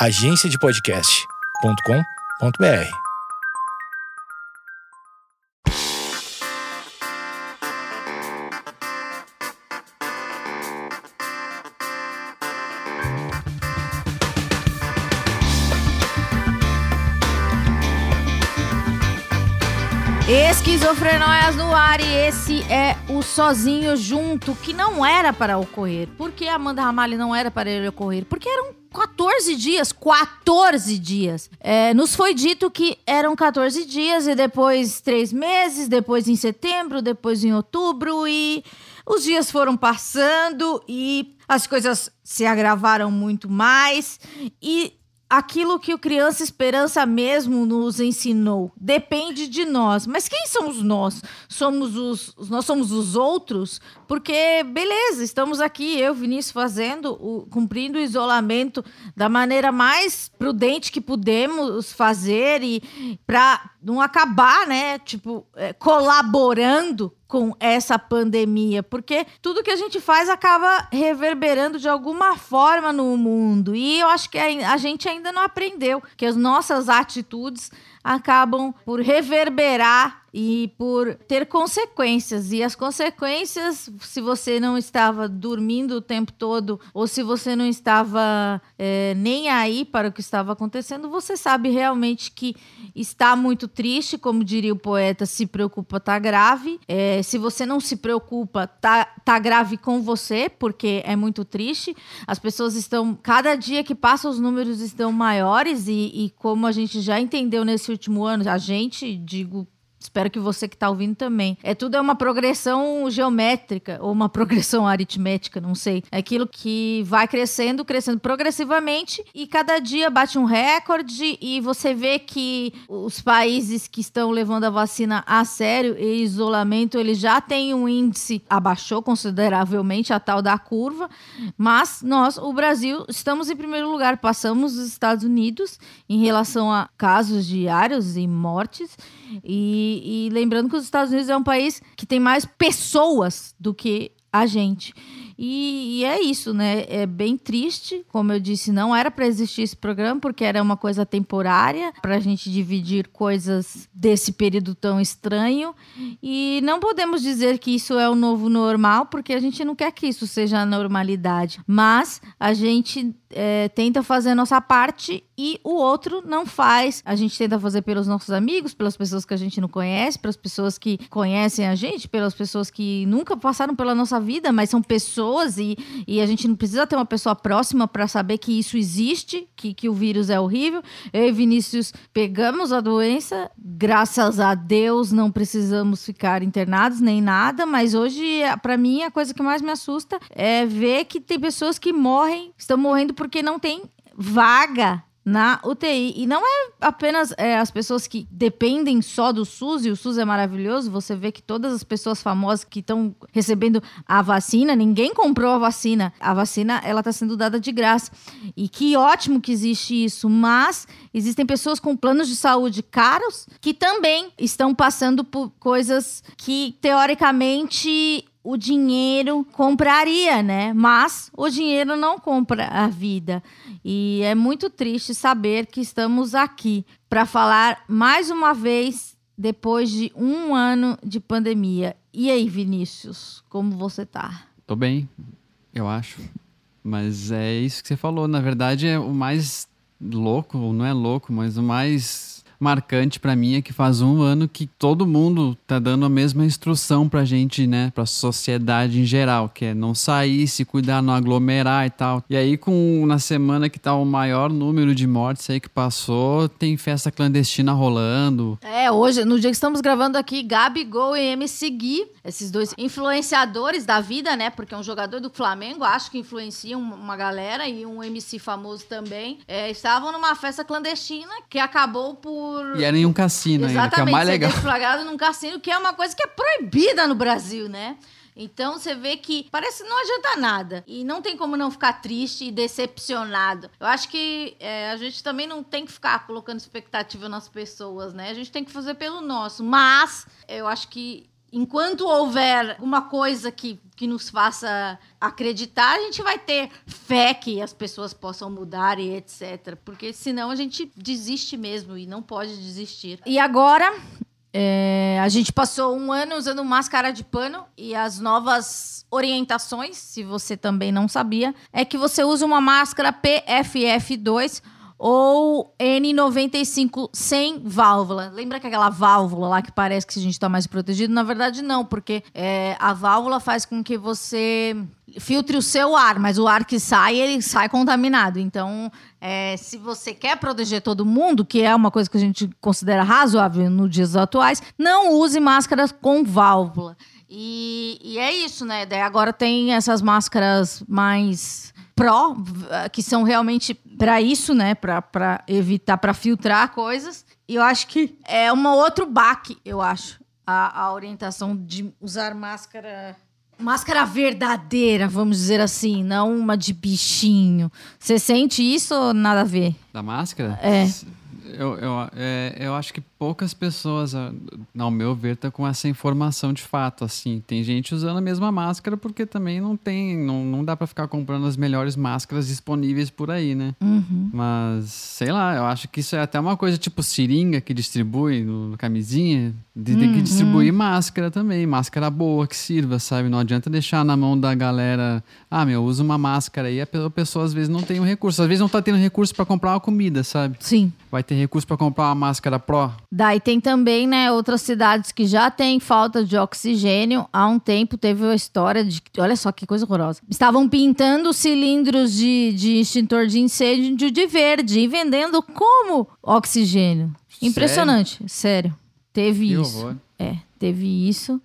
agenciadepodcast.com.br. Esquizofrenóias no ar e esse é o Sozinho Junto, que não era para ocorrer. Por que Amanda Ramalho não era para ele ocorrer? Porque eram 14 dias, 14 dias. É, nos foi dito que eram 14 dias e depois três meses, depois em setembro, depois em outubro e os dias foram passando e as coisas se agravaram muito mais e aquilo que o Criança Esperança mesmo nos ensinou. Depende de nós. Mas quem somos nós? Somos os nós somos os outros? Porque beleza, estamos aqui eu, Vinícius fazendo o, cumprindo o isolamento da maneira mais prudente que pudemos fazer e para não acabar, né, tipo, é, colaborando com essa pandemia, porque tudo que a gente faz acaba reverberando de alguma forma no mundo. E eu acho que a gente ainda não aprendeu que as nossas atitudes acabam por reverberar e por ter consequências. E as consequências, se você não estava dormindo o tempo todo, ou se você não estava é, nem aí para o que estava acontecendo, você sabe realmente que está muito triste, como diria o poeta, se preocupa, tá grave. É, se você não se preocupa, tá, tá grave com você, porque é muito triste. As pessoas estão, cada dia que passa, os números estão maiores, e, e como a gente já entendeu nesse último ano, a gente, digo Espero que você que está ouvindo também. É tudo é uma progressão geométrica ou uma progressão aritmética, não sei. É aquilo que vai crescendo, crescendo progressivamente e cada dia bate um recorde e você vê que os países que estão levando a vacina a sério e isolamento, eles já têm um índice abaixou consideravelmente a tal da curva, mas nós, o Brasil, estamos em primeiro lugar, passamos os Estados Unidos em relação a casos diários e mortes e e, lembrando que os Estados Unidos é um país que tem mais pessoas do que a gente. E, e, é isso, né? É bem triste, como eu disse, não era para existir esse programa, porque era uma coisa temporária, para a gente dividir coisas desse período tão estranho. E não podemos dizer que isso é o novo normal, porque a gente não quer que isso seja a normalidade. Mas a gente é, tenta fazer a nossa parte e o outro não faz. A gente tenta fazer pelos nossos amigos, pelas pessoas que a gente não conhece, pelas pessoas que conhecem a gente, pelas pessoas que nunca passaram pela nossa vida, mas são pessoas e, e a gente não precisa ter uma pessoa próxima para saber que isso existe, que, que o vírus é horrível. Eu e Vinícius pegamos a doença, graças a Deus não precisamos ficar internados nem nada, mas hoje, para mim, a coisa que mais me assusta é ver que tem pessoas que morrem, estão morrendo porque não tem vaga na UTI. E não é apenas é, as pessoas que dependem só do SUS, e o SUS é maravilhoso, você vê que todas as pessoas famosas que estão recebendo a vacina, ninguém comprou a vacina. A vacina, ela está sendo dada de graça. E que ótimo que existe isso, mas existem pessoas com planos de saúde caros que também estão passando por coisas que, teoricamente, o dinheiro compraria, né? Mas o dinheiro não compra a vida. E é muito triste saber que estamos aqui para falar mais uma vez depois de um ano de pandemia. E aí, Vinícius, como você tá? Tô bem, eu acho. Mas é isso que você falou. Na verdade, é o mais louco, não é louco, mas o mais marcante para mim é que faz um ano que todo mundo tá dando a mesma instrução pra gente, né? Pra sociedade em geral, que é não sair, se cuidar, não aglomerar e tal. E aí, com na semana que tá o maior número de mortes aí que passou, tem festa clandestina rolando. É, hoje, no dia que estamos gravando aqui, Gabigol e MC Gui, esses dois influenciadores da vida, né? Porque um jogador do Flamengo, acho que influencia uma galera e um MC famoso também, é, estavam numa festa clandestina que acabou por por. E era em um cassino Exatamente, ainda, que é mais legal. deflagrado num cassino, que é uma coisa que é proibida no Brasil, né? Então você vê que parece que não adianta nada. E não tem como não ficar triste e decepcionado. Eu acho que é, a gente também não tem que ficar colocando expectativa nas pessoas, né? A gente tem que fazer pelo nosso. Mas eu acho que enquanto houver uma coisa que, que nos faça acreditar, a gente vai ter fé que as pessoas possam mudar e etc. Porque senão a gente desiste mesmo e não pode desistir. E agora. é, a gente passou um ano usando máscara de pano e as novas orientações, se você também não sabia, é que você usa uma máscara PFF2 ou N95 sem válvula. Lembra que aquela válvula lá que parece que a gente está mais protegido? Na verdade, não, porque é, a válvula faz com que você filtre o seu ar, mas o ar que sai, ele sai contaminado. Então, é, se você quer proteger todo mundo, que é uma coisa que a gente considera razoável nos dias atuais, não use máscaras com válvula. E, e é isso, né? Daí agora tem essas máscaras mais pró, v- que são realmente para isso, né? Para evitar, para filtrar coisas. E eu acho que é um outro baque, eu acho, a, a orientação de usar máscara. Máscara verdadeira, vamos dizer assim, não uma de bichinho. Você sente isso ou nada a ver? Da máscara? É. Eu, eu, é, eu acho que poucas pessoas, a- ao meu ver, tá com essa informação de fato, assim. Tem gente usando a mesma máscara porque também não tem, não, não dá pra ficar comprando as melhores máscaras disponíveis por aí, né? Uhum. Mas, sei lá, eu acho que isso é até uma coisa tipo seringa que distribui no, no camisinha. de- Tem que distribuir máscara também, máscara boa que sirva, sabe? Não adianta deixar na mão da galera, ah, meu, usa uma máscara aí, a pe- a pessoa às vezes não tem o recurso, às vezes não tá tendo recurso pra comprar uma comida, sabe? Sim. Vai ter recurso pra comprar uma máscara Pro. Daí tem também, né, outras cidades que já têm falta de oxigênio. Há um tempo teve a história de. Olha só que coisa horrorosa. Estavam pintando cilindros de, de extintor de incêndio de verde e vendendo como oxigênio. Impressionante, sério. Teve Que isso. horror. É, teve isso.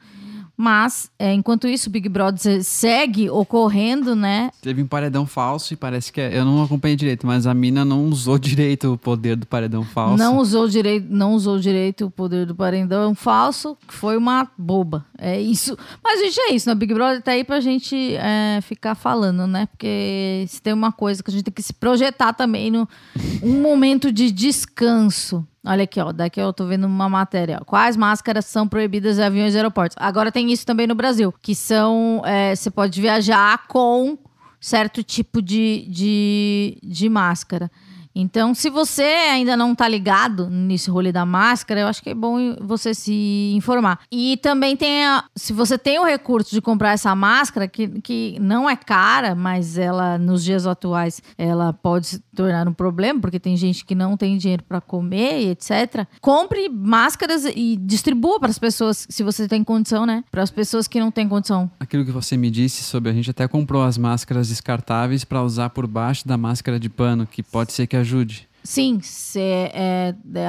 Mas, é, enquanto isso, o Big Brother segue ocorrendo, né? Teve um paredão falso e parece que é, eu não acompanhei direito, mas a mina não usou direito o poder do paredão falso. Não usou direito, não usou direito o poder do paredão falso, que foi uma boba. É isso. Mas, gente, é isso. né? O Big Brother tá aí pra gente é, ficar falando, né? Porque se tem uma coisa que a gente tem que se projetar também no um momento de descanso. Olha aqui, ó. Daqui eu tô vendo uma matéria. ó. Quais máscaras são proibidas em aviões e aeroportos? Agora tem isso também no Brasil, que são. é, você pode viajar com certo tipo de, de, de máscara. Então, se você ainda não tá ligado nesse rolê da máscara, eu acho que é bom você se informar. E também tem a, se você tem o recurso de comprar essa máscara, que, que não é cara, mas ela, nos dias atuais, ela pode se tornar um problema, porque tem gente que não tem dinheiro para comer e etc. Compre máscaras e distribua para as pessoas, se você tem condição, né? Para as pessoas que não têm condição. Aquilo que você me disse sobre a gente até comprou as máscaras descartáveis pra usar por baixo da máscara de pano, que pode ser que ajude. Sim, é, é,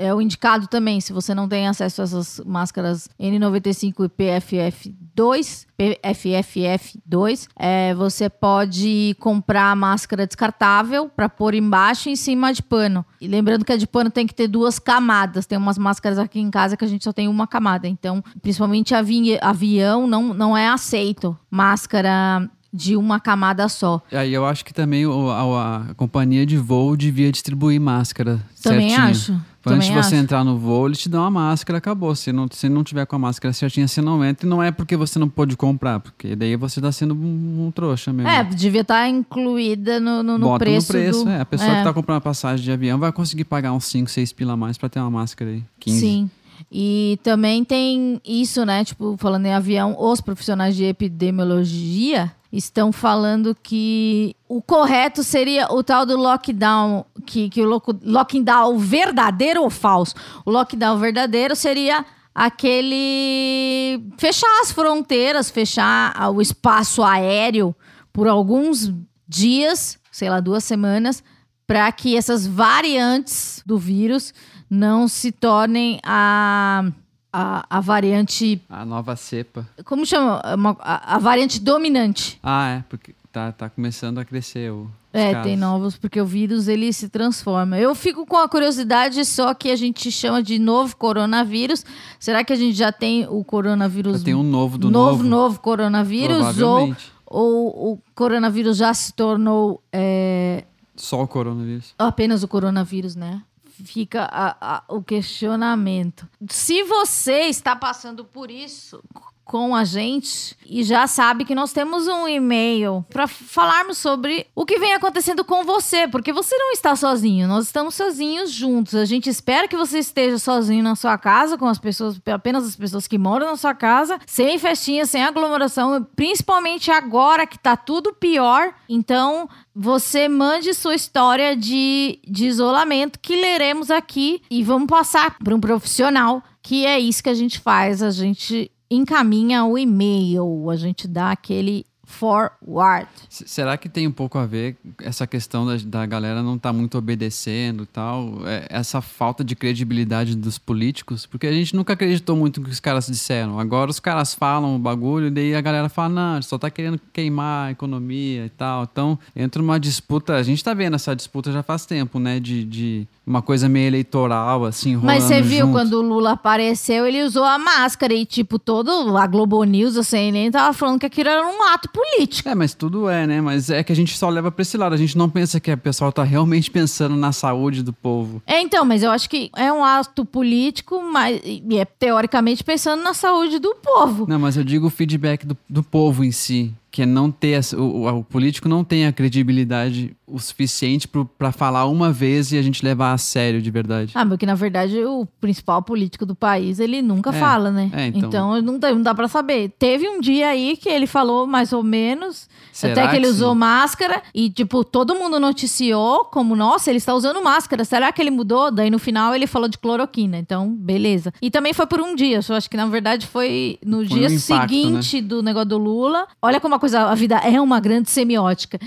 é o indicado também. Se você não tem acesso a essas máscaras N95 e PFF2, PFFF2, é, você pode comprar máscara descartável para pôr embaixo e em cima de pano. E lembrando que a de pano tem que ter duas camadas. Tem umas máscaras aqui em casa que a gente só tem uma camada. Então, principalmente avi avião, não, não é aceito máscara de uma camada só. E aí eu acho que também o- a, a companhia de voo devia distribuir máscara Também certinho. acho. Antes de você acho. entrar no voo, ele te dá uma máscara, acabou. Se não, se não tiver com a máscara certinha, você não entra. E não é porque você não pôde comprar, porque daí você tá sendo um, um trouxa mesmo. É, devia estar incluída no, no, no preço. no preço, do... é. A pessoa é, que tá comprando a passagem de avião vai conseguir pagar uns 5, 6 pila a mais pra ter uma máscara aí. 15. Sim. E também tem isso, né? Tipo, falando em avião, os profissionais de epidemiologia estão falando que o correto seria o tal do lockdown, que, que o lockdown verdadeiro ou falso? O lockdown verdadeiro seria aquele fechar as fronteiras, fechar o espaço aéreo por alguns dias, sei lá, duas semanas, para que essas variantes do vírus não se tornem a, a, a variante. A nova cepa. Como chama? Uma- a, a variante dominante. Ah, é, porque tá, tá começando a crescer o. É, casos. tem novos, porque o vírus ele se transforma. Eu fico com a curiosidade só que a gente chama de novo coronavírus. Será que a gente já tem o coronavírus? Já tem um novo do novo, novo. novo coronavírus? Ou, ou o coronavírus já se tornou é, Só o coronavírus. apenas o coronavírus, né? Fica a- a- o questionamento. Se você está passando por isso com a gente e já sabe que nós temos um e-mail para falarmos sobre o que vem acontecendo com você, porque você não está sozinho, nós estamos sozinhos juntos. A gente espera que você esteja sozinho na sua casa com as pessoas, apenas as pessoas que moram na sua casa, sem festinha, sem aglomeração, principalmente agora que tá tudo pior. Então, você mande sua história de, de isolamento que leremos aqui e vamos passar para um profissional, que é isso que a gente faz, a gente encaminha o e-mail, a gente dá aquele forward. Será que tem um pouco a ver essa questão da, da galera não estar muito obedecendo e tal? É, essa falta de credibilidade dos políticos? Porque a gente nunca acreditou muito no que os caras disseram. Agora os caras falam o bagulho e daí a galera fala, não, só tá querendo queimar a economia e tal. Então entra uma disputa, a gente tá vendo essa disputa já faz tempo, né? De, de uma coisa meio eleitoral, assim, rolando Mas você viu junto. quando o Lula apareceu, ele usou a máscara e, tipo, todo a Globo News, a CNN, tava falando que aquilo era um ato político. É, mas tudo é, né? Mas é que a gente só leva pra esse lado. A gente não pensa que o pessoal tá realmente pensando na saúde do povo. É, então, mas eu acho que é um ato político, mas e é teoricamente pensando na saúde do povo. Não, mas eu digo o feedback do, do povo em si. Que é não ter. O, o- político não tem a credibilidade o suficiente pra falar uma vez e a gente levar a sério de verdade. Ah, porque na verdade o principal político do país, ele nunca É, fala, né? é, então. não, dá, não dá pra saber. Teve um dia aí que ele falou mais ou menos, Será até que ele que usou sim? máscara e, tipo, todo mundo noticiou como, nossa, ele está usando máscara. Será que ele mudou? Daí no final ele falou de cloroquina. Então, beleza. E também foi por um dia. Eu acho que na verdade foi no Foi dia um impacto, seguinte do negócio do Lula. Olha como a coisa, a vida é uma grande semiótica.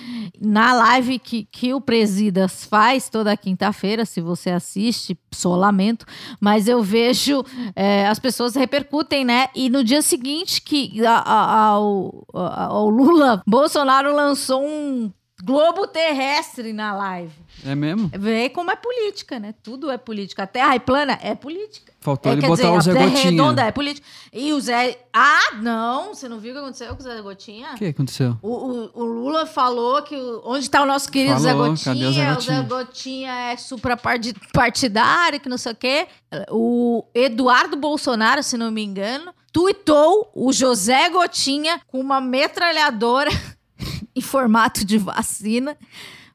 Na live que, que o Presidas faz toda quinta-feira, se você assiste, só lamento, mas eu vejo é, as pessoas repercutem, né? E no dia seguinte que a- Lula, Bolsonaro lançou um globo terrestre na live. É mesmo? Vê como é política, né? Tudo é política. A terra é plana é política. Faltou É, ele botar dizer, o Zé a terra Gotinha. redonda é política. E o Zé... Ah, não! Você não viu o que aconteceu com o Zé Gotinha? O que aconteceu? O, o- o Lula falou que o- onde está o nosso querido Zé Falou, Gotinha? cadê o Zé O Zé Gotinha é suprapartidário, que não sei o quê. O Eduardo Bolsonaro, se não me engano, tuitou o José Gotinha com uma metralhadora em formato de vacina,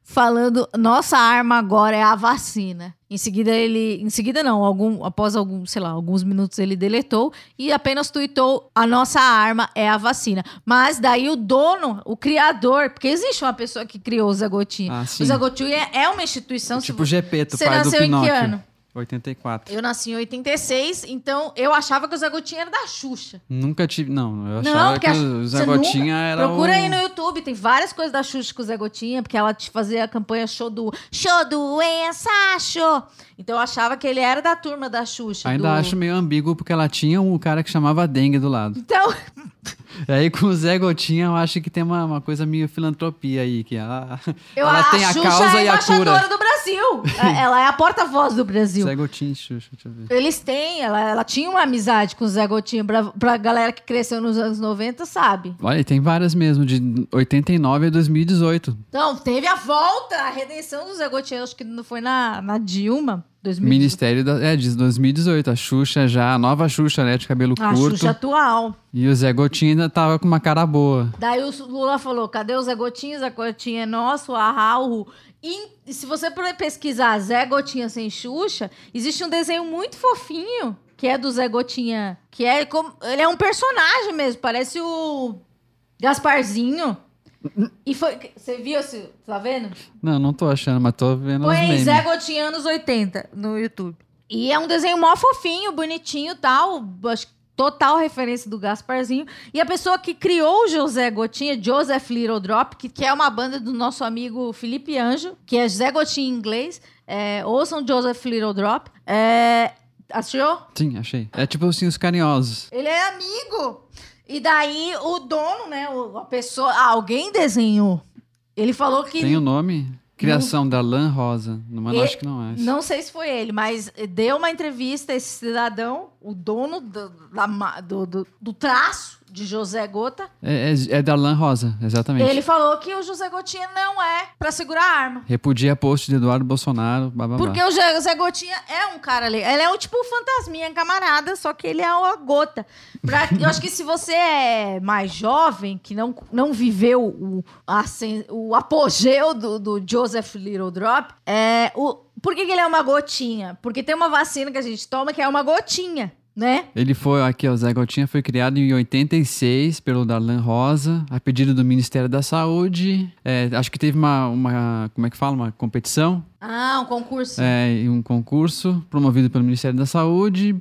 falando: nossa arma agora é a vacina. Em seguida, ele. Em seguida, não, algum, após algum, sei lá, alguns minutos ele deletou e apenas tuitou: a nossa arma é a vacina. Mas daí o dono, o criador, porque existe uma pessoa que criou o Zé Gotinha. Ah, o Zé Gotinha é uma instituição. tipo o se- Gepeto, você pai do nasceu em que Pinóquio. ano? 84. Eu nasci em 86, então eu achava que o Zé Gotinha era da Xuxa. Nunca tive. Não, eu Não, achava porque que a- o Zé Gotinha nunca- era. Procura o... aí no YouTube, tem várias coisas da Xuxa com o Zé Gotinha, porque ela te fazia a campanha show do show doença, show. Então eu achava que ele era da turma da Xuxa. Ainda do- acho meio ambíguo porque ela tinha um cara que chamava Dengue do lado. Então, E aí com o Zé Gotinha eu acho que tem uma, uma coisa meio filantropia aí, que ela, eu, ela tem a Xuxa causa é e a cura. do Brasil. É, ela é a porta-voz do Brasil. Zé Gotinha e Xuxa, deixa eu ver. Eles têm, ela, ela tinha uma amizade com o Zé Gotinha. Pra, pra galera que cresceu nos anos 90, sabe? Olha, tem várias mesmo, de 89 a 2018. Então, teve a volta, a redenção do Zé Gotinha. Acho que não foi na, na Dilma, 2018. Ministério da. É, diz 2018. A Xuxa já, a nova Xuxa, né? De cabelo A curto. Xuxa atual. E o Zé Gotinha ainda tava com uma cara boa. Daí o Lula falou: cadê o Zé Gotinha? O Zé Gotinha é nosso, a Raul. E se você pesquisar Zé Gotinha sem Xuxa, existe um desenho muito fofinho que é do Zé Gotinha. Que é como. Ele é um personagem mesmo, parece o Gasparzinho. E foi. Você viu? esse- Tá vendo? Não, não tô achando, mas tô vendo Põe aí. Zé Gotinha anos 80 no YouTube. E é um desenho mó fofinho, bonitinho e tal. Acho que total referência do Gasparzinho. E a pessoa que criou o José Gotinha, Joseph Little Drop, que, que é uma banda do nosso amigo Felipe Anjo, que é Zé Gotinha em inglês. É, ouçam Joseph Little Drop. É, assistiu? Sim, achei. É tipo assim, os carinhosos. Ele é amigo. E daí o dono, né? A pessoa. alguém desenhou. Ele falou que. Tem o nome? Criação da Lan Rosa. Mas E- acho que não é. Não sei se foi ele, mas deu uma entrevista esse cidadão, o dono do, da do, do- do traço, de José Gota. É, é, é Darlan Rosa, exatamente. Ele falou que o José Gotinha não é pra segurar a arma. Repudia post de Eduardo Bolsonaro, blá, blá, blá. Porque o José Gotinha é um cara ali. Ele é o tipo fantasminha camarada, só que ele é uma gota. Pra- eu acho que se você é mais jovem, que não, não viveu o, o apogeu do, do Joseph Little Drop, é, o, por que, que ele é uma gotinha? Porque tem uma vacina que a gente toma que é uma gotinha, né? Ele foi, aqui, o Zé Gotinha foi criado em 86 pelo Darlan Rosa, a pedido do Ministério da Saúde. É, acho que teve uma, uma, como é que fala, uma competição, Ah, um concurso. é, um concurso promovido pelo Ministério da Saúde.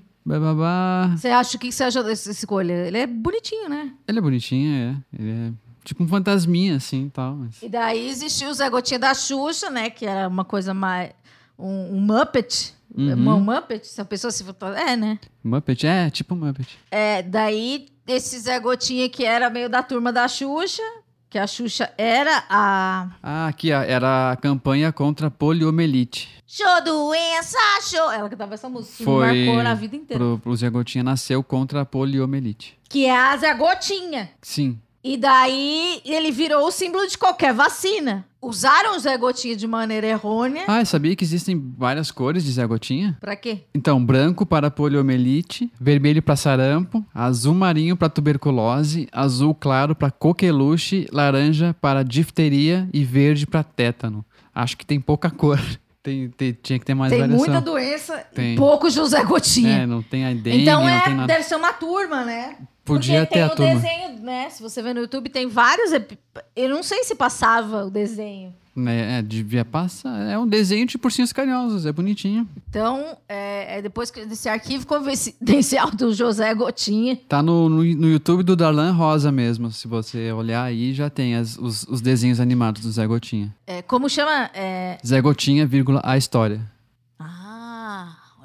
Você acha o que você achou dessa escolha? Ele é bonitinho, né? Ele é bonitinho, é. Ele é tipo um fantasminha, assim, e tal. Mas... E daí existiu o Zé Gotinha da Xuxa, né? Que era uma coisa mais. Um, um Muppet. Uhum. Um Muppet, se a pessoa se. É, né? Muppet, é, tipo Muppet. É, daí esse Zé Gotinha que era meio da turma da Xuxa, que a Xuxa era a. Ah, aqui, era a campanha contra a poliomielite. Show doença, show! Ela cantava essa música, me Foi marcou na vida inteira. pro, pro Zé Gotinha nasceu contra a poliomielite. Que é a Zé Gotinha. Sim. E daí ele virou o símbolo de qualquer vacina. Usaram o Zé Gotinha de maneira errônea. Ah, eu sabia que existem várias cores de Zé Gotinha? Pra quê? Então, branco para poliomielite, vermelho para sarampo, azul marinho para tuberculose, azul claro para coqueluche, laranja para difteria e verde para tétano. Acho que tem pouca cor. Tem, tem- tinha que ter mais Tem variação. muita doença Tem. e pouco José Gotinha. É, não tem a dengue, então é, tem deve ser uma turma, né? Podia Porque ter tem a o turma. desenho, né? Se você vê no YouTube, tem vários. epi- Eu não sei se passava o desenho. É, é, devia passar. É um desenho de ursinhos carinhosos, é bonitinho. Então, é, é depois que desse arquivo confidencial do José Gotinha. Tá no, no, no YouTube do Darlan Rosa mesmo. Se você olhar aí, já tem as- os, os desenhos animados do Zé Gotinha. É, como chama? É... Zé Gotinha, vírgula, a história.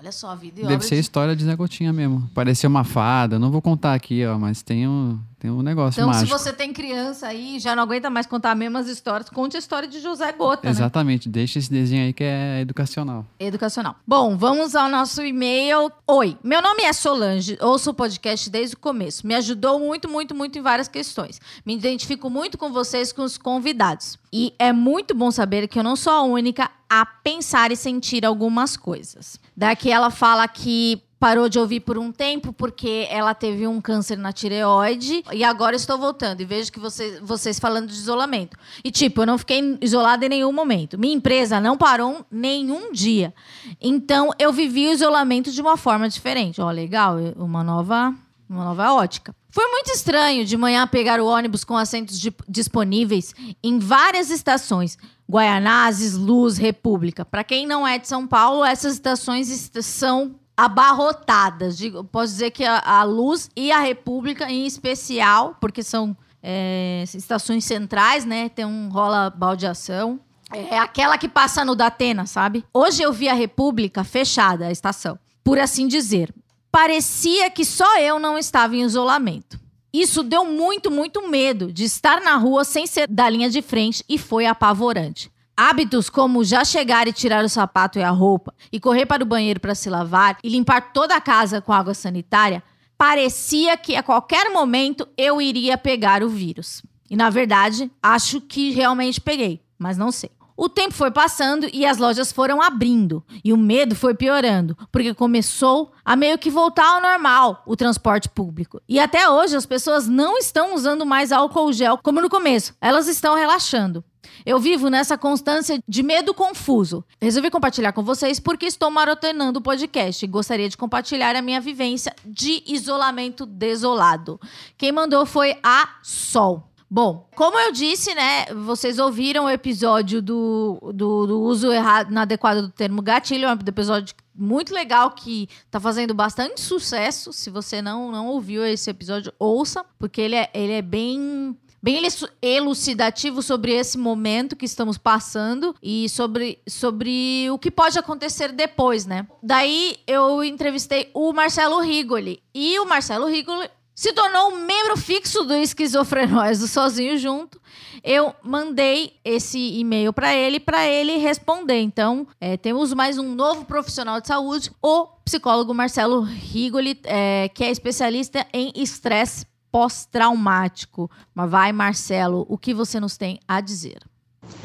Olha só, a vida e Deve ser de... história de Zé Gotinha mesmo. Parecia uma fada. Não vou contar aqui, ó, mas tem um, tem um negócio Então, mágico. se você tem criança aí e já não aguenta mais contar as mesmas histórias, conte a história de José Gota, né? Exatamente. Deixa esse desenho aí que é educacional. Educacional. Bom, vamos ao nosso e-mail. Oi, meu nome é Solange, ouço o podcast desde o começo. Me ajudou muito, muito, muito em várias questões. Me identifico muito com vocês, com os convidados. E é muito bom saber que eu não sou a única a pensar e sentir algumas coisas. Daqui ela fala que parou de ouvir por um tempo porque ela teve um câncer na tireoide e agora estou voltando e vejo que vocês, vocês falando de isolamento. E tipo, eu não fiquei isolada em nenhum momento. Minha empresa não parou nenhum dia. Então eu vivi o isolamento de uma forma diferente. Ó, legal, uma nova, uma nova ótica. Foi muito estranho de manhã pegar o ônibus com assentos di- disponíveis em várias estações. Guaianazes, Luz, República. Para quem não é de São Paulo, essas estações est- são abarrotadas. Digo, posso dizer que a, a Luz e a República, em especial, porque são é, estações centrais, né? Tem um rola baldeação. É aquela que passa no Datena, sabe? Hoje eu vi a República fechada, a estação. Por assim dizer. Parecia que só eu não estava em isolamento. Isso deu muito, muito medo de estar na rua sem ser da linha de frente e foi apavorante. Hábitos como já chegar e tirar o sapato e a roupa, e correr para o banheiro para se lavar e limpar toda a casa com água sanitária, parecia que a qualquer momento eu iria pegar o vírus. E na verdade, acho que realmente peguei, mas não sei. O tempo foi passando e as lojas foram abrindo. E o medo foi piorando, porque começou a meio que voltar ao normal o transporte público. E até hoje as pessoas não estão usando mais álcool gel como no começo. Elas estão relaxando. Eu vivo nessa constância de medo confuso. Resolvi compartilhar com vocês porque estou maratonando o podcast e gostaria de compartilhar a minha vivência de isolamento desolado. Quem mandou foi a Sol. Bom, como eu disse, né? Vocês ouviram o episódio do, do, do uso errado, inadequado do termo gatilho. É um episódio muito legal que tá fazendo bastante sucesso. Se você não, não ouviu esse episódio, ouça, porque ele é, ele é bem bem eluci- elucidativo sobre esse momento que estamos passando e sobre, sobre o que pode acontecer depois, né? Daí eu entrevistei o Marcelo Rigoli. E o Marcelo Rigoli se tornou um membro fixo do Esquizofrenóis do Sozinho Junto. Eu mandei esse e-mail para ele, para ele responder. Então, é, temos mais um novo profissional de saúde, o psicólogo Marcelo Rigoli, é, que é especialista em estresse pós-traumático. Mas vai, Marcelo, o que você nos tem a dizer?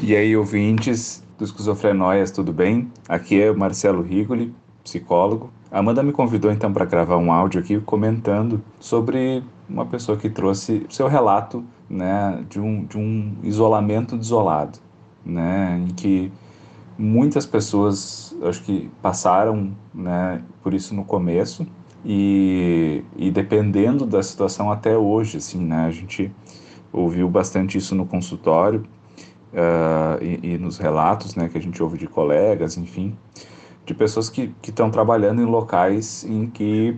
E aí, ouvintes do Esquizofrenóias, tudo bem? Aqui é o Marcelo Rigoli, psicólogo. Amanda me convidou então para gravar um áudio aqui comentando sobre uma pessoa que trouxe seu relato né, de, um, de um isolamento desolado, né, em que muitas pessoas acho que passaram né, por isso no começo. E, e dependendo da situação até hoje, assim, né, a gente ouviu bastante isso no consultório uh, e, e, nos relatos né, que a gente ouve de colegas, enfim, de pessoas que estão trabalhando em locais em que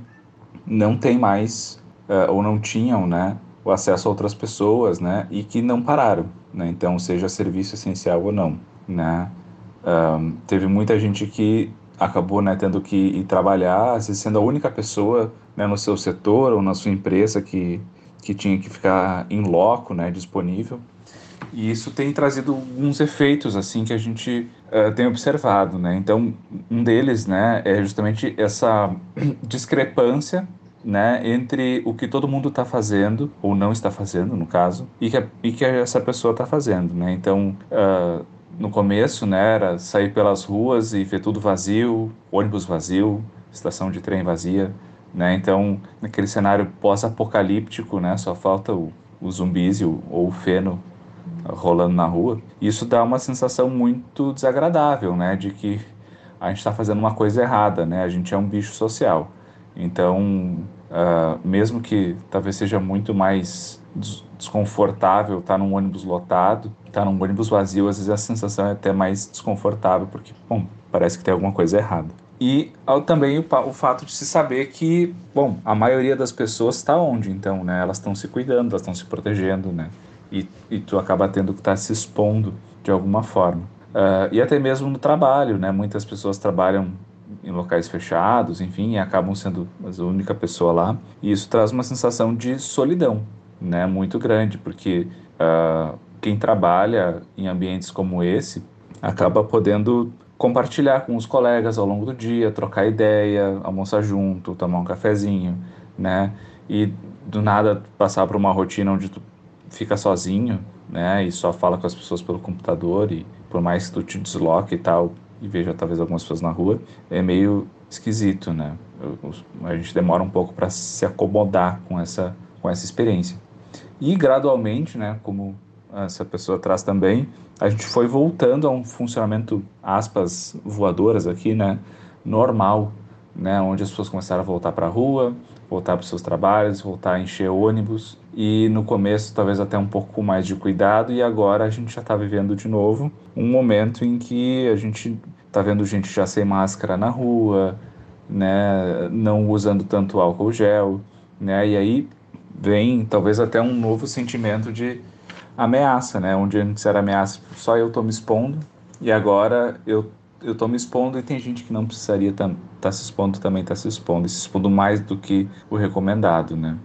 não tem mais uh, ou não tinham né, o acesso a outras pessoas né, e que não pararam, né, então seja serviço essencial ou não. Né. Uh, teve muita gente que acabou né, tendo que ir trabalhar, sendo a única pessoa né, no seu setor ou na sua empresa que, que tinha que ficar em loco, né, disponível. E isso tem trazido alguns efeitos assim que a gente uh, tem observado, né? Então, um deles, né, é justamente essa discrepância né, entre o que todo mundo está fazendo, ou não está fazendo, no caso, e que, e que essa pessoa está fazendo, né? Então, uh, no começo, né, era sair pelas ruas e ver tudo vazio, ônibus vazio, estação de trem vazia, né? Então, naquele cenário pós-apocalíptico, né, só falta o, os zumbis o, ou o feno rolando na rua. Isso dá uma sensação muito desagradável, né, de que a gente está fazendo uma coisa errada, né? A gente é um bicho social. Então, uh, mesmo que talvez seja muito mais desconfortável estar tá num ônibus lotado, estar tá num ônibus vazio, às vezes a sensação é até mais desconfortável, porque, bom, parece que tem alguma coisa errada. E também o, o, fato de se saber que, bom, a maioria das pessoas está onde, então, né? Elas estão se cuidando, elas estão se protegendo, né? E, e tu acaba tendo que estar tá se expondo de alguma forma. Uh, e até mesmo no trabalho, né? Muitas pessoas trabalham em locais fechados, enfim, e acabam sendo a única pessoa lá. E isso traz uma sensação de solidão, né, muito grande, porque uh, quem trabalha em ambientes como esse acaba podendo compartilhar com os colegas ao longo do dia, trocar ideia, almoçar junto, tomar um cafezinho, né? E do nada passar por uma rotina onde tu fica sozinho, né? E só fala com as pessoas pelo computador e por mais que tu te desloque e tal e veja talvez algumas pessoas na rua, é meio esquisito, né? A gente demora um pouco para se acomodar com essa com essa experiência. E gradualmente, né, como essa pessoa traz também, a gente foi voltando a um funcionamento, aspas, voadoras aqui, né, normal, né, onde as pessoas começaram a voltar para a rua, voltar para os seus trabalhos, voltar a encher ônibus, e no começo talvez até um pouco mais de cuidado, e agora a gente já está vivendo de novo um momento em que a gente está vendo gente já sem máscara na rua, né, não usando tanto álcool gel, né, e aí vem talvez até um novo sentimento de ameaça, né? Onde antes era ameaça, só eu tô me expondo e agora eu eu tô me expondo e tem gente que não precisaria estar tá se expondo também está se expondo, e se expondo mais do que o recomendado, né?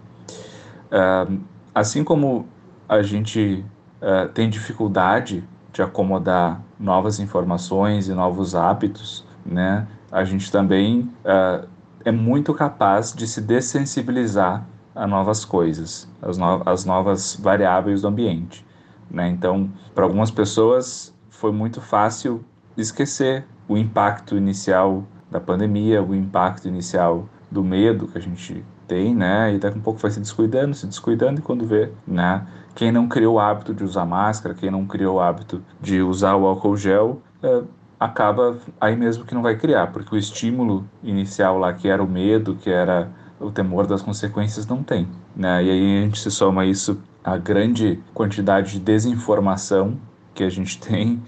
Assim como a gente uh, tem dificuldade de acomodar novas informações e novos hábitos, né? A gente também uh, é muito capaz de se dessensibilizar a novas coisas, as, no as novas variáveis do ambiente. Né? Então, para algumas pessoas foi muito fácil esquecer o impacto inicial da pandemia, o impacto inicial do medo que a gente tem, né? E daqui a um pouco vai se descuidando, se descuidando e quando vê, né? Quem não criou o hábito de usar máscara, quem não criou o hábito de usar o álcool gel, é, acaba aí mesmo que não vai criar, porque o estímulo inicial lá que era o medo, que era o temor das consequências não tem. Né? E aí a gente se soma isso à grande quantidade de desinformação que a gente tem,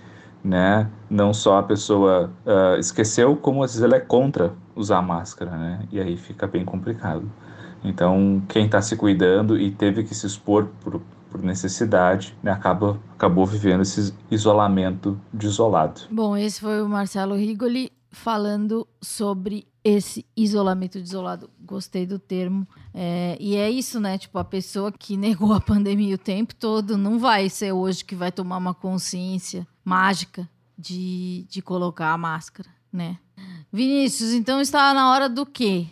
né? Não só a pessoa uh, esqueceu, como às vezes ela é contra usar máscara, né? E aí fica bem complicado. Então, quem está se cuidando e teve que se expor por, por necessidade, né, acaba, acabou vivendo esse isolamento desolado. Bom, esse foi o Marcelo Rigoli falando sobre esse isolamento desolado. Gostei do termo. É, e é isso, né? Tipo, a pessoa que negou a pandemia o tempo todo não vai ser hoje que vai tomar uma consciência mágica de, de colocar a máscara, né? Vinícius, então está na hora do quê?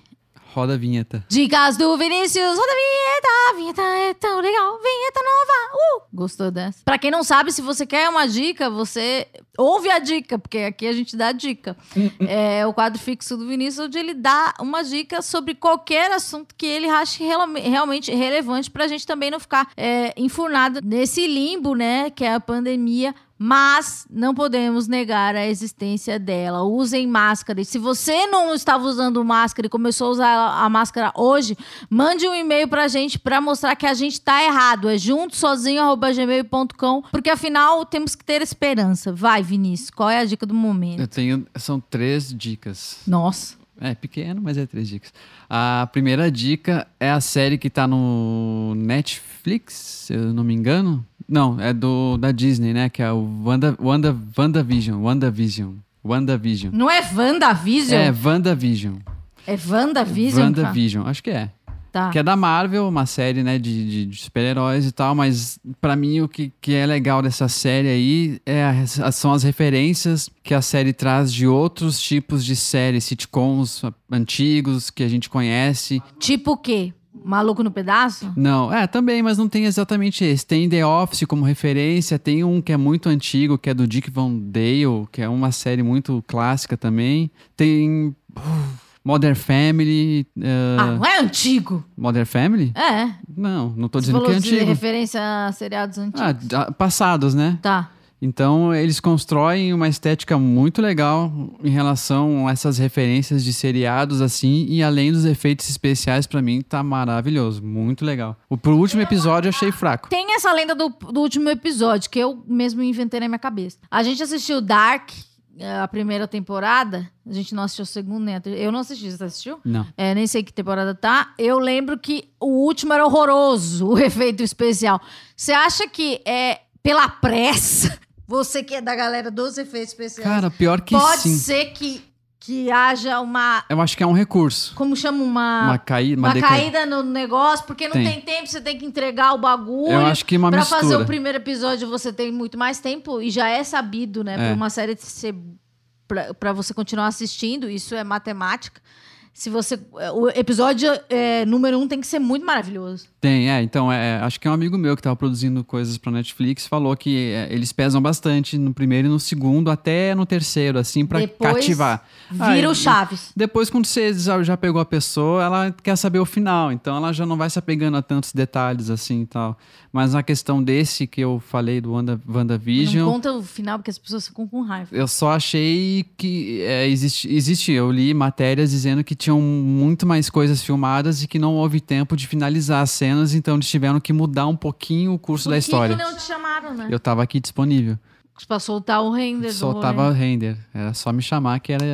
Roda a vinheta. Dicas do Vinícius, roda a vinheta, a vinheta é tão legal, vinheta nova. Uh! Gostou dessa? Pra quem não sabe, se você quer uma dica, você ouve a dica, porque aqui a gente dá dica. é o quadro fixo do Vinícius, onde ele dá uma dica sobre qualquer assunto que ele ache realmente relevante pra gente também não ficar é, enfurnado nesse limbo, né, que é a pandemia. Mas não podemos negar a existência dela. Usem máscara. E se você não estava usando máscara e começou a usar a máscara hoje, mande um e-mail pra gente pra mostrar que a gente tá errado. É juntosozinho.gmail.com, porque afinal temos que ter esperança. Vai, Vinícius, qual é a dica do momento? Eu tenho. São três dicas. Nossa. É pequeno, mas é três dicas. A primeira dica é a série que tá no Netflix, se eu não me engano. Não, é do da Disney, né? Que é o Wanda, Wanda, WandaVision. WandaVision. WandaVision. Não é WandaVision? É, WandaVision. É WandaVision? cara? WandaVision, acho que é. Tá. Que é da Marvel, uma série, né, de, de- de super-heróis e tal, mas pra mim o que, que é legal dessa série aí é a- são as referências que a série traz de outros tipos de séries, sitcoms antigos que a gente conhece. Tipo o quê? Maluco no pedaço? Não, é, também, mas não tem exatamente esse. Tem The Office como referência, tem um que é muito antigo, que é do Dick Van Dale, que é uma série muito clássica também. Tem uh, Modern Family. uh, Ah, não é antigo. Modern Family? É. Não, não tô Você dizendo que é antigo. referência a seriados antigos. Ah, passados, né? Tá. Então eles constroem uma estética muito legal em relação a essas referências de seriados assim e além dos efeitos especiais pra mim tá maravilhoso, muito legal. O pro último episódio eu achei fraco. Tem essa lenda do, do último episódio que eu mesmo inventei na minha cabeça. A gente assistiu Dark, eh, a primeira temporada. A gente não assistiu a segunda nem a terceira. Eu não assisti, você assistiu? Não. É, nem sei que temporada tá. Eu lembro que o último era horroroso, o efeito especial. Você acha que é pela pressa? Você que é da galera dos efeitos especiais. Cara, pior que pode sim. ser que, que haja uma. Eu acho que é um recurso. Como chama? Uma. Uma, caída, uma, uma deca- caída no negócio, porque não tem. Tem. tempo, você tem que entregar o bagulho. Eu acho que uma pra mistura. fazer o primeiro episódio você tem muito mais tempo e já é sabido, né? É. Pra uma série ser. Pra, pra você continuar assistindo, isso é matemática. Se você. O episódio é, número um tem que ser muito maravilhoso. Tem, é. Então, é, acho que é um amigo meu que tava produzindo coisas pra Netflix, falou que é, eles pesam bastante no primeiro e no segundo, até no terceiro, assim, Depois cativar. Vira Ah, o Chaves. Depois, quando você já pegou a pessoa, ela quer saber o final. Então, ela já não vai se apegando a tantos detalhes assim e tal. Mas na questão desse que eu falei do Wanda, Não WandaVision, conta o final, porque as pessoas ficam com raiva. eu só achei que é, existe, existe. Eu li matérias dizendo que tinham muito mais coisas filmadas e que não houve tempo de finalizar as cenas, então eles tiveram que mudar um pouquinho o curso Por da que história. que não te chamaram, né? Eu tava aqui disponível. Pra soltar o render Soltava rolê. render. Era só me chamar que era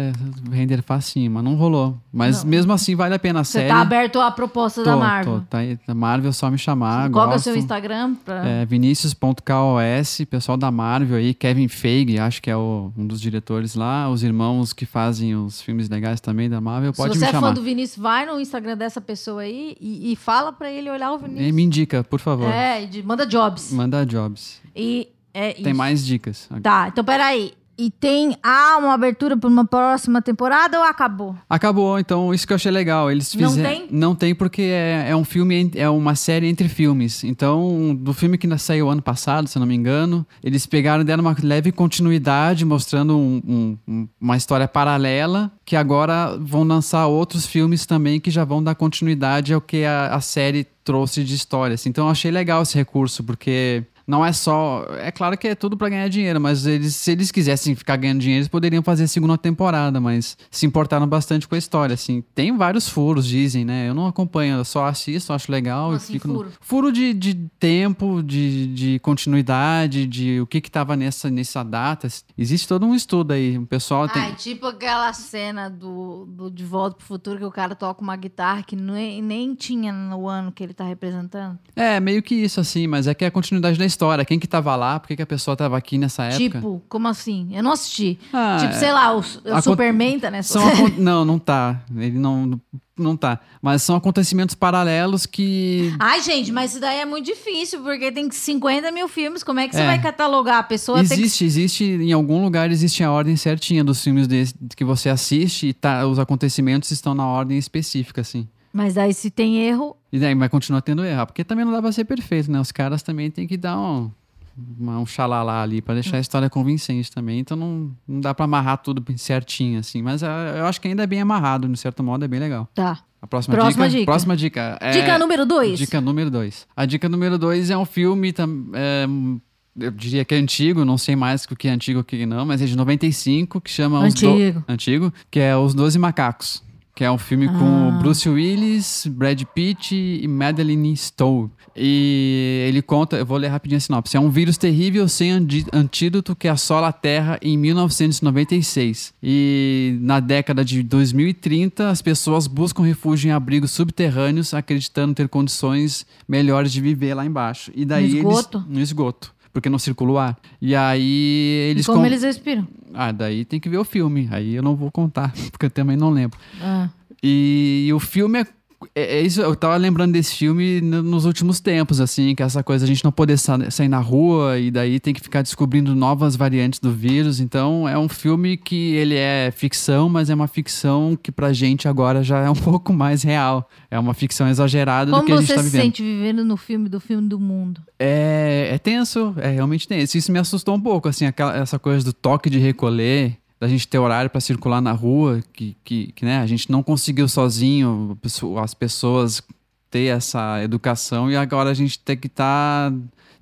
render facinho, mas não rolou. Mas Não. mesmo assim vale a pena a Você série. tá aberto à proposta da Tô, Marvel. tô, tá da Marvel só me chamar. Qual é o seu Instagram? Pra... É, Vinicius.kos, pessoal da Marvel aí, Kevin Feige, acho que é o- um dos diretores lá, os irmãos que fazem os filmes legais também da Marvel, pode Se você me é chamar. fã do Vinícius, vai no Instagram dessa pessoa aí e, e fala pra ele olhar o E Vinícius. me indica, por favor. É, e de- manda jobs. Manda jobs. E é Tem isso. mais dicas. Tá, então peraí. E tem ah, uma abertura pra uma próxima temporada ou acabou? Acabou, então isso que eu achei legal. Eles Não fizeram. tem? Não tem porque é, é um filme, é uma série entre filmes. Então, do filme que saiu ano passado, se eu não me engano, eles pegaram e deram uma leve continuidade, mostrando um- um- um- uma história paralela, que agora vão lançar outros filmes também que já vão dar continuidade ao que a, a série trouxe de histórias. Então, eu achei legal esse recurso, porque. Não é só. É claro que é tudo pra ganhar dinheiro, mas eles, se eles quisessem ficar ganhando dinheiro, eles poderiam fazer a segunda temporada, mas se importaram bastante com a história, assim. Tem vários furos, dizem, né? Eu não acompanho, eu só assisto, acho legal assim, fico. no- furo? Furo de, de tempo, de, de continuidade, de o que que tava nessa, nessa data. Existe todo um estudo aí. O pessoal tem. Ai, tipo aquela cena do, do De Volta pro Futuro que o cara toca uma guitarra que nem, nem tinha no ano que ele tá representando. É, meio que isso, assim, mas é que é a continuidade da história. Quem que tava lá, por que que a pessoa tava aqui nessa época? Tipo, como assim? Eu não assisti. Ah, tipo, é. sei lá, o, o Superman tá nessa São não, não tá. Ele não, não tá. Mas são acontecimentos paralelos que. Ai, gente, mas isso daí é muito difícil, porque tem 50 mil filmes. Como é que você É. vai catalogar? A pessoa tem que Existe, existe, em algum lugar existe a ordem certinha dos filmes desse- que você assiste e tá, os acontecimentos estão na ordem específica, assim. Mas aí se tem erro, E daí, mas continua tendo erro, porque também não dá pra ser perfeito, né? Os caras também tem que dar um, uma- um xalalá ali pra deixar a história convincente também. Então não, não dá pra amarrar tudo certinho, assim. Mas ah, eu acho que ainda é bem amarrado, de certo modo, é bem legal. tá. A próxima, Próxima dica, dica. Próxima dica. é- Dica número dois. Dica número 2. A dica número 2 é um filme. é, eu diria que é antigo, não sei mais o que é antigo o que não, mas é de 95, que chama Os Do- Antigo. Antigo, que é Os Doze Macacos. Que é um filme Ah. com Bruce Willis, Brad Pitt e Madeline Stowe. E ele conta, eu vou ler rapidinho a sinopse. É um vírus terrível sem antídoto que assola a Terra em 1996. E na década de 2030, as pessoas buscam refúgio em abrigos subterrâneos, acreditando ter condições melhores de viver lá embaixo. E daí No esgoto? eles no esgoto, porque não circula o ar. E aí eles Como con- eles respiram? Ah, daí tem que ver o filme. Aí eu não vou contar, porque eu também não lembro. Ah. E, o filme é, é, é isso, eu tava lembrando desse filme no- nos últimos tempos, assim, que essa coisa a gente não poder sa- sair na rua e daí tem que ficar descobrindo novas variantes do vírus. Então é um filme que ele é ficção, mas é uma ficção que pra gente agora já é um pouco mais real. É uma ficção exagerada do Como que a gente você tá se vivendo. sente vivendo no filme do filme do mundo? É, é tenso, é realmente tenso. Isso me assustou um pouco, assim, aquela, essa coisa do toque de recolher, da gente ter horário para circular na rua, que, que, que, né, a gente não conseguiu sozinho, as pessoas ter essa educação e agora a gente tem que estar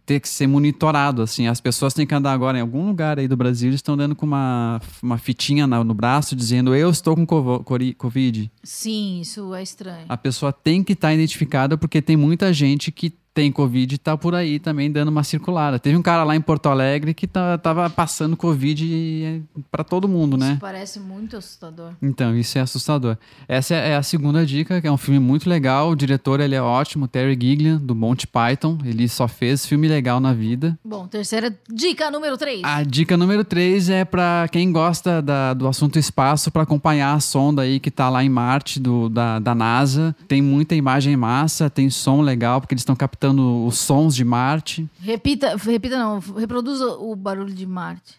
ter que ser monitorado, assim, as pessoas têm que andar agora em algum lugar aí do Brasil, eles estão dando com uma, uma fitinha na- no braço dizendo eu estou com Covid. Sim, isso é estranho. A pessoa tem que estar identificada porque tem muita gente que tem Covid e tá por aí também dando uma circulada. Teve um cara lá em Porto Alegre que tá, tava passando Covid para todo mundo, né? Isso parece muito assustador. Então, isso é assustador. Essa é a segunda dica, que é um filme muito legal. O diretor, ele é ótimo, Terry Gilliam, do Monty Python. Ele só fez filme legal na vida. Bom, terceira dica número 3. A dica número 3 é para quem gosta da- do assunto espaço, para acompanhar a sonda aí que tá lá em Marte, do, da, da NASA. Tem muita imagem massa, tem som legal, porque eles estão captando os sons de Marte. Repita, repita não, reproduza o barulho de Marte.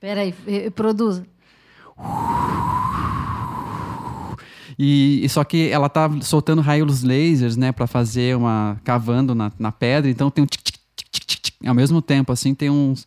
Pera aí, reproduza. E, e só que ela tá soltando raios lasers, né, para fazer uma cavando na, na pedra, então tem um tic, tic, tic, tic, tic. ao mesmo tempo assim tem uns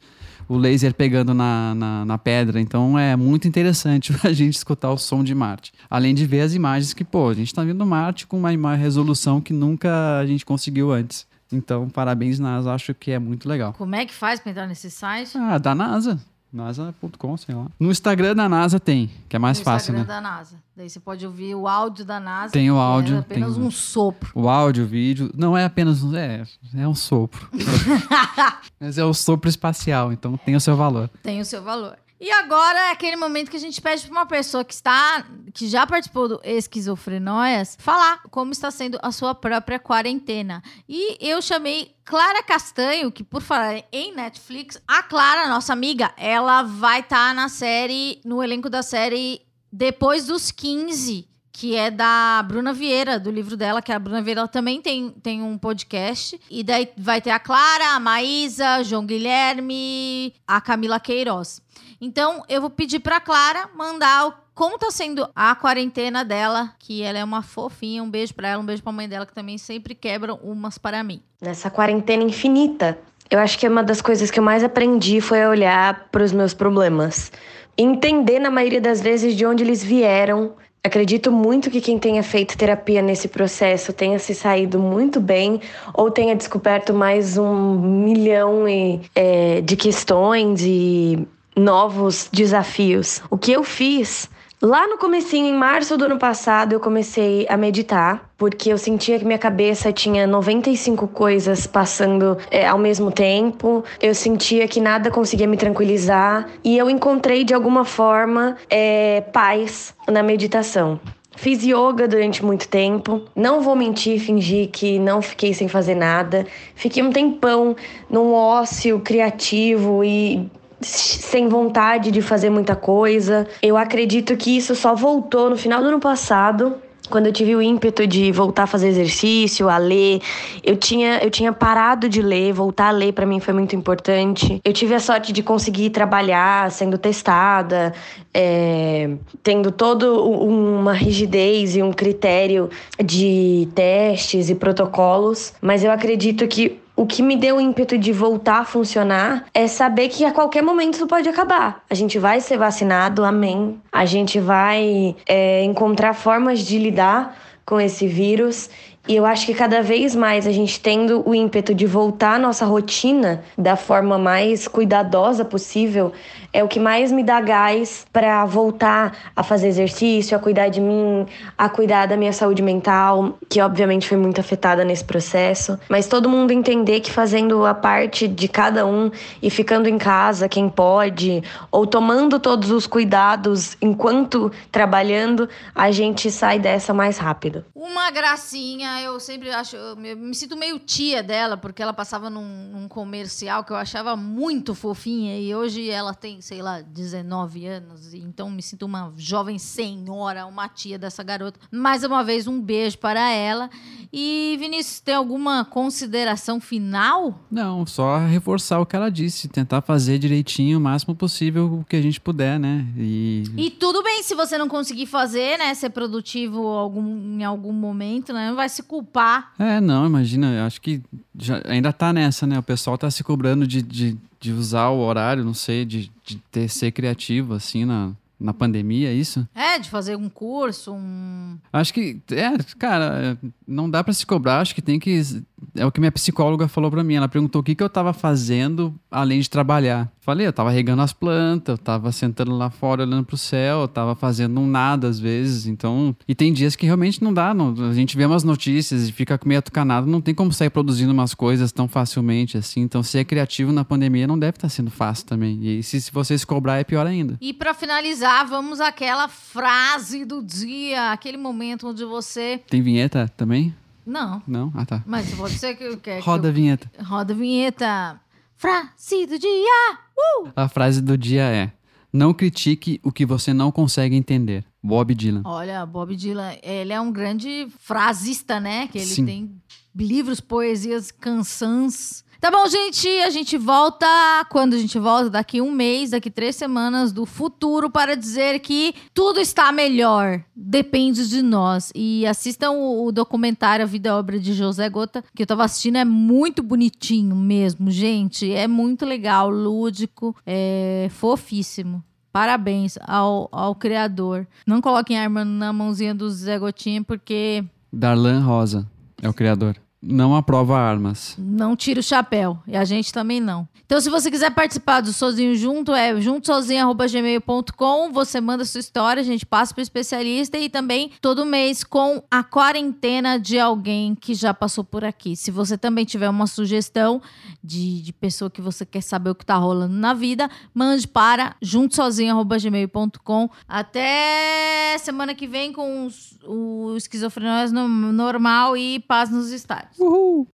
o laser pegando na, na, na pedra, então é muito interessante a gente escutar o som de Marte. Além de ver as imagens que, pô, a gente tá vendo Marte com uma, resolução que nunca a gente conseguiu antes. Então, parabéns, NASA, acho que é muito legal. Como é que faz pra entrar nesse site? Ah, da NASA. NASA.com, sei lá. No Instagram da NASA tem, que é mais no fácil, Instagram né? da NASA. Daí você pode ouvir o áudio da NASA. Tem o que áudio, É apenas o- um sopro. O áudio, o vídeo, não é apenas um. É, é um sopro. Mas é o sopro espacial, então tem o seu valor. Tem o seu valor. E agora é aquele momento que a gente pede para uma pessoa que está, que já participou do Esquizofrenóias, falar como está sendo a sua própria quarentena. E eu chamei Clara Castanho, que por falar em Netflix, a Clara, nossa amiga, ela vai estar na série, no elenco da série Depois dos 15, que é da Bruna Vieira, do livro dela, que a Bruna Vieira também tem, tem um podcast. E daí vai ter a Clara, a Maísa, João Guilherme, a Camila Queiroz. Então, eu vou pedir pra Clara mandar o- como tá sendo a quarentena dela, que ela é uma fofinha. Um beijo pra ela, um beijo pra mãe dela, que também sempre quebram umas para mim. nessa quarentena infinita. Eu acho que uma das coisas que eu mais aprendi foi olhar para os meus problemas. Entender, na maioria das vezes, de onde eles vieram. Acredito muito que quem tenha feito terapia nesse processo tenha se saído muito bem ou tenha descoberto mais um milhão e, é, de questões e novos desafios. O que eu fiz Lá no comecinho, em março do ano passado, eu comecei a meditar, porque eu sentia que minha cabeça tinha 95 coisas passando é, ao mesmo tempo. Eu sentia que nada conseguia me tranquilizar e eu encontrei de alguma forma é, paz na meditação. Fiz yoga durante muito tempo. Não vou mentir, fingir que não fiquei sem fazer nada. Fiquei um tempão num ócio criativo e sem vontade de fazer muita coisa. Eu acredito que isso só voltou no final do ano passado. quando eu tive o ímpeto de voltar a fazer exercício, a ler, eu tinha, eu tinha parado de ler, voltar a ler para mim foi muito importante. Eu tive a sorte de conseguir trabalhar sendo testada, é, tendo toda uma rigidez e um critério de testes e protocolos, mas eu acredito que o que me deu o ímpeto de voltar a funcionar é saber que a qualquer momento isso pode acabar. A gente vai ser vacinado, amém. A gente vai é, encontrar formas de lidar com esse vírus e eu acho que cada vez mais a gente tendo o ímpeto de voltar à nossa rotina da forma mais cuidadosa possível, é o que mais me dá gás para voltar a fazer exercício, a cuidar de mim, a cuidar da minha saúde mental, que obviamente foi muito afetada nesse processo. Mas todo mundo entender que fazendo a parte de cada um e ficando em casa, quem pode, ou tomando todos os cuidados enquanto trabalhando, a gente sai dessa mais rápido. Uma gracinha, eu sempre acho, eu me sinto meio tia dela, porque ela passava num, num comercial que eu achava muito fofinha e hoje ela tem sei lá, 19 anos, então me sinto uma jovem senhora, uma tia dessa garota. Mais uma vez, um beijo para ela. E Vinícius, tem alguma consideração final? Não, só reforçar o que ela disse, tentar fazer direitinho o máximo possível o que a gente puder, né? E, e tudo bem se você não conseguir fazer, né? Ser produtivo algum, em algum momento, né? Não vai se culpar. É, não, imagina, eu acho que já, ainda tá nessa, né? O pessoal tá se cobrando de, de, de usar o horário, não sei, de, de ter, ser criativo, assim, na, na pandemia, é isso? É, de fazer um curso, um. Acho que, é, cara, não dá para se cobrar, acho que tem que. É o que minha psicóloga falou para mim. Ela perguntou o que, que eu tava fazendo além de trabalhar. Falei, eu tava regando as plantas, eu tava sentando lá fora olhando pro céu, eu tava fazendo um nada às vezes. Então. E tem dias que realmente não dá. Não, a gente vê umas notícias e fica meio atucanado, não tem como sair produzindo umas coisas tão facilmente assim. Então, ser criativo na pandemia não deve estar tá sendo fácil também. E se, se você se cobrar, é pior ainda. E para finalizar, vamos àquela frase do dia, aquele momento onde você. Tem vinheta também? Não. Não? Ah, tá. Mas pode ser que, que Roda que eu... a vinheta. Roda a vinheta. Frase do dia! Uh! A frase do dia é: Não critique o que você não consegue entender. Bob Dylan. Olha, Bob Dylan, ele é um grande frasista, né? Que ele Sim. tem livros, poesias, canções Tá bom, gente? A gente volta quando a gente volta daqui um mês, daqui três semanas do futuro para dizer que tudo está melhor. Depende de nós. E assistam o, documentário A Vida e Obra de José Gota, que eu tava assistindo, é muito bonitinho mesmo, gente. É muito legal, lúdico, é fofíssimo. Parabéns ao, ao criador. Não coloquem arma na mãozinha do Zé Gotinha, porque. Darlan Rosa é o criador não aprova armas. Não tira o chapéu. E a gente também não. Então, se você quiser participar do Sozinho Junto, é juntosozinho.gmail.com. Você manda sua história, a gente passa para o especialista e também todo mês com a quarentena de alguém que já passou por aqui. Se você também tiver uma sugestão de, de pessoa que você quer saber o que está rolando na vida, mande para juntosozinho.gmail.com. Até semana que vem com os, o Esquizofrenia normal e paz nos estádios. Woohoo!